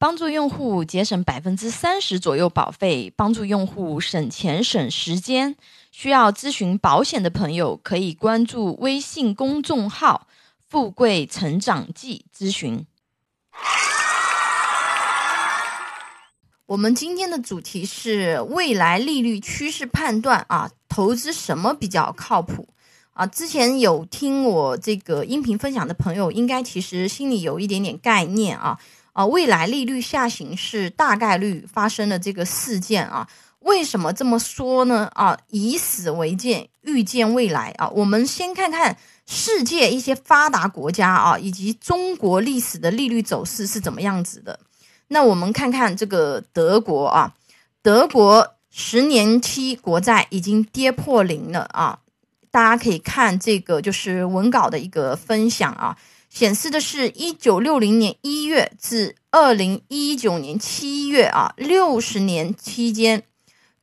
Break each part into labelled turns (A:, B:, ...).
A: 帮助用户节省百分之三十左右保费，帮助用户省钱省时间。需要咨询保险的朋友，可以关注微信公众号“富贵成长记”咨询。我们今天的主题是未来利率趋势判断啊，投资什么比较靠谱啊？之前有听我这个音频分享的朋友，应该其实心里有一点点概念啊啊，未来利率下行是大概率发生的这个事件啊。为什么这么说呢？啊，以史为鉴，预见未来啊。我们先看看世界一些发达国家啊，以及中国历史的利率走势是怎么样子的。那我们看看这个德国啊，德国十年期国债已经跌破零了啊！大家可以看这个就是文稿的一个分享啊，显示的是一九六零年一月至二零一九年七月啊，六十年期间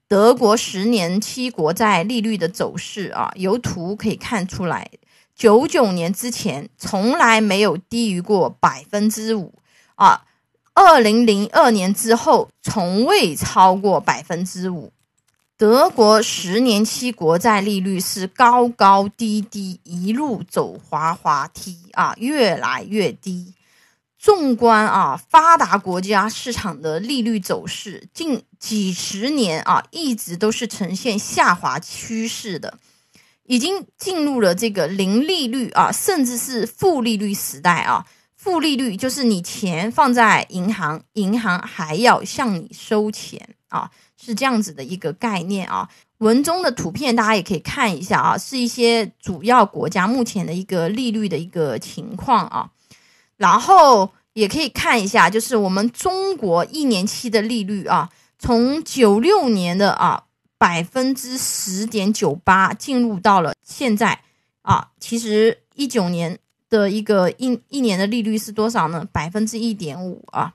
A: 德国十年期国债利率的走势啊，由图可以看出来，九九年之前从来没有低于过百分之五啊。二零零二年之后，从未超过百分之五。德国十年期国债利率是高高低低，一路走滑滑梯啊，越来越低。纵观啊，发达国家市场的利率走势，近几十年啊，一直都是呈现下滑趋势的，已经进入了这个零利率啊，甚至是负利率时代啊。负利率就是你钱放在银行，银行还要向你收钱啊，是这样子的一个概念啊。文中的图片大家也可以看一下啊，是一些主要国家目前的一个利率的一个情况啊。然后也可以看一下，就是我们中国一年期的利率啊，从九六年的啊百分之十点九八进入到了现在啊，其实一九年。的一个一一年的利率是多少呢？百分之一点五啊。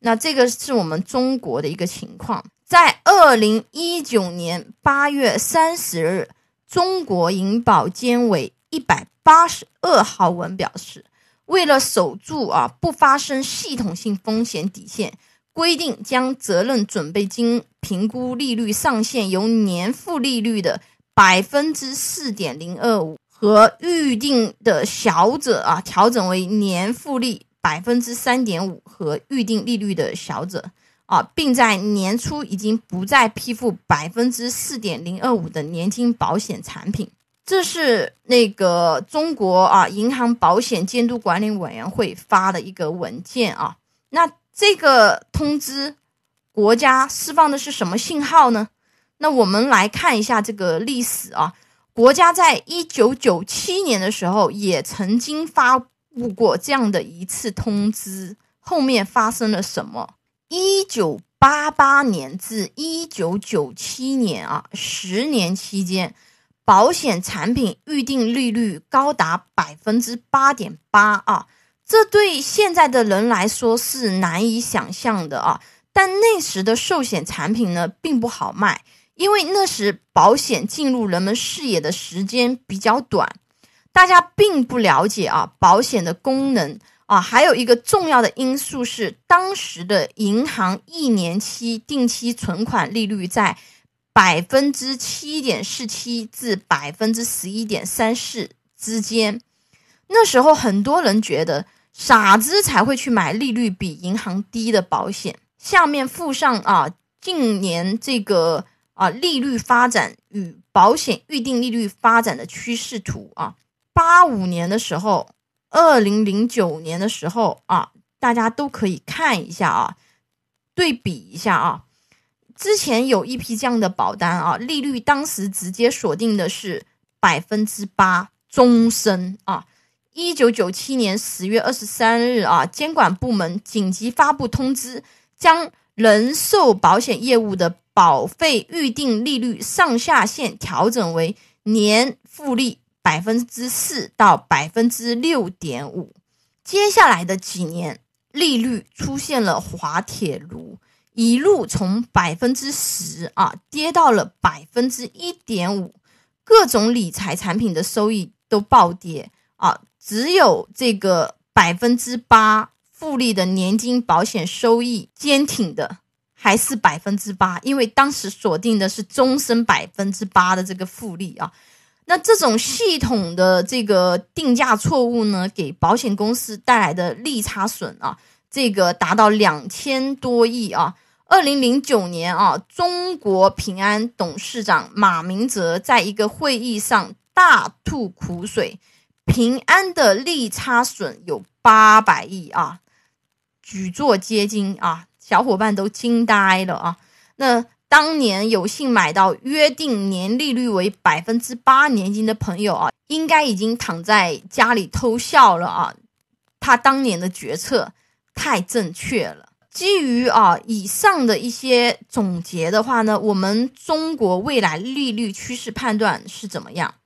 A: 那这个是我们中国的一个情况。在二零一九年八月三十日，中国银保监委一百八十二号文表示，为了守住啊不发生系统性风险底线，规定将责任准备金评估利率上限由年负利率的百分之四点零二五。和预定的小者啊，调整为年复利百分之三点五和预定利率的小者啊，并在年初已经不再批复百分之四点零二五的年金保险产品。这是那个中国啊银行保险监督管理委员会发的一个文件啊。那这个通知国家释放的是什么信号呢？那我们来看一下这个历史啊。国家在一九九七年的时候也曾经发布过这样的一次通知，后面发生了什么？一九八八年至一九九七年啊，十年期间，保险产品预定利率高达百分之八点八啊，这对现在的人来说是难以想象的啊。但那时的寿险产品呢，并不好卖。因为那时保险进入人们视野的时间比较短，大家并不了解啊保险的功能啊，还有一个重要的因素是当时的银行一年期定期存款利率在百分之七点四七至百分之十一点三四之间，那时候很多人觉得傻子才会去买利率比银行低的保险。下面附上啊近年这个。啊，利率发展与保险预定利率发展的趋势图啊，八五年的时候，二零零九年的时候啊，大家都可以看一下啊，对比一下啊。之前有一批这样的保单啊，利率当时直接锁定的是百分之八终身啊。一九九七年十月二十三日啊，监管部门紧急发布通知，将人寿保险业务的保费预定利率上下限调整为年复利百分之四到百分之六点五。接下来的几年，利率出现了滑铁卢，一路从百分之十啊跌到了百分之一点五，各种理财产品的收益都暴跌啊，只有这个百分之八。复利的年金保险收益坚挺的还是百分之八，因为当时锁定的是终身百分之八的这个复利啊。那这种系统的这个定价错误呢，给保险公司带来的利差损啊，这个达到两千多亿啊。二零零九年啊，中国平安董事长马明哲在一个会议上大吐苦水，平安的利差损有八百亿啊，举座皆惊啊，小伙伴都惊呆了啊。那当年有幸买到约定年利率为百分之八年金的朋友啊，应该已经躺在家里偷笑了啊，他当年的决策太正确了。基于啊以上的一些总结的话呢，我们中国未来利率趋势判断是怎么样？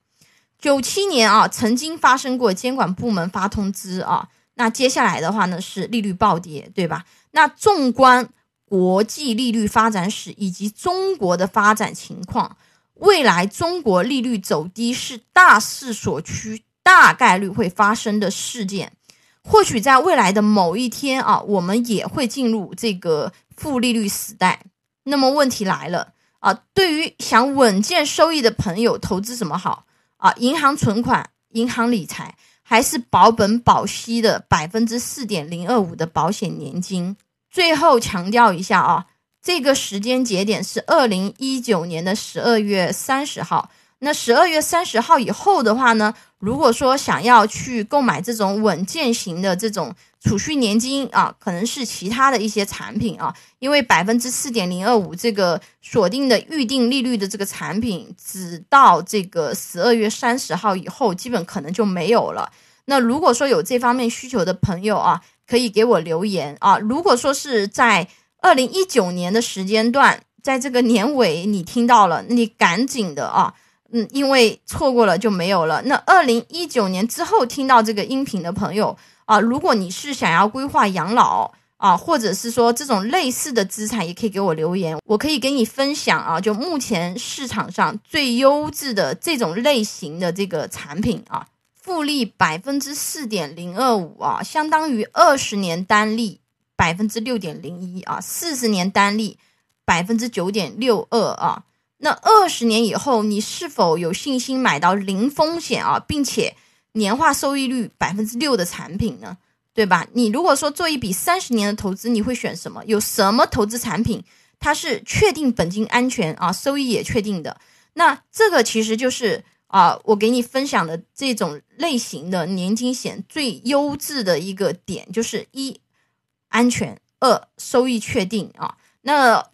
A: 九七年啊曾经发生过监管部门发通知啊，那接下来的话呢是利率暴跌，对吧？那纵观国际利率发展史以及中国的发展情况，未来中国利率走低是大势所趋，大概率会发生的事件。或许在未来的某一天啊，我们也会进入这个负利率时代。那么问题来了啊，对于想稳健收益的朋友，投资什么好啊？银行存款、银行理财，还是保本保息的百分之四点零二五的保险年金？最后强调一下啊，这个时间节点是二零一九年的十二月三十号。那十二月三十号以后的话呢？如果说想要去购买这种稳健型的这种储蓄年金啊，可能是其他的一些产品啊，因为百分之四点零二五这个锁定的预定利率的这个产品，直到这个十二月三十号以后，基本可能就没有了。那如果说有这方面需求的朋友啊，可以给我留言啊。如果说是在二零一九年的时间段，在这个年尾你听到了，你赶紧的啊。嗯，因为错过了就没有了。那二零一九年之后听到这个音频的朋友啊，如果你是想要规划养老啊，或者是说这种类似的资产，也可以给我留言，我可以给你分享啊。就目前市场上最优质的这种类型的这个产品啊，复利百分之四点零二五啊，相当于二十年单利百分之六点零一啊，四十年单利百分之九点六二啊。那二十年以后，你是否有信心买到零风险啊，并且年化收益率百分之六的产品呢？对吧？你如果说做一笔三十年的投资，你会选什么？有什么投资产品它是确定本金安全啊，收益也确定的？那这个其实就是啊，我给你分享的这种类型的年金险最优质的一个点，就是一安全，二收益确定啊。那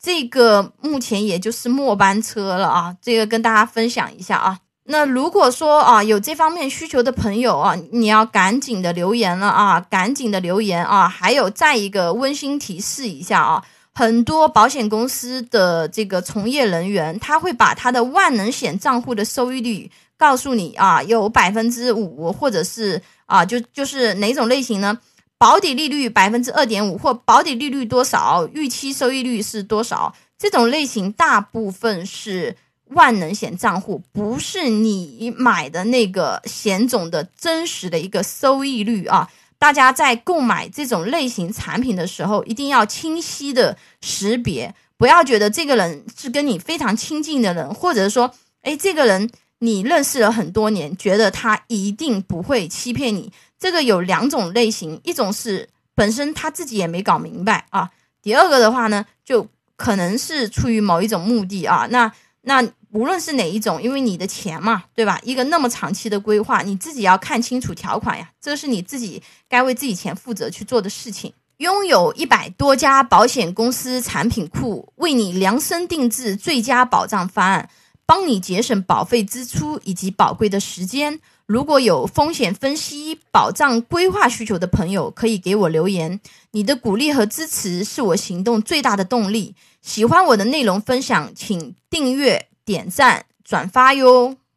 A: 这个目前也就是末班车了啊，这个跟大家分享一下啊。那如果说啊有这方面需求的朋友啊，你要赶紧的留言了啊，赶紧的留言啊。还有再一个温馨提示一下啊，很多保险公司的这个从业人员，他会把他的万能险账户的收益率告诉你啊，有百分之五，或者是啊就就是哪种类型呢？保底利率百分之二点五，或保底利率多少，预期收益率是多少？这种类型大部分是万能险账户，不是你买的那个险种的真实的一个收益率啊！大家在购买这种类型产品的时候，一定要清晰的识别，不要觉得这个人是跟你非常亲近的人，或者说，哎，这个人你认识了很多年，觉得他一定不会欺骗你。这个有两种类型，一种是本身他自己也没搞明白啊，第二个的话呢，就可能是出于某一种目的啊。那那无论是哪一种，因为你的钱嘛，对吧？一个那么长期的规划，你自己要看清楚条款呀，这是你自己该为自己钱负责去做的事情。拥有一百多家保险公司产品库，为你量身定制最佳保障方案，帮你节省保费支出以及宝贵的时间。如果有风险分析、保障规划需求的朋友，可以给我留言。你的鼓励和支持是我行动最大的动力。喜欢我的内容分享，请订阅、点赞、转发哟。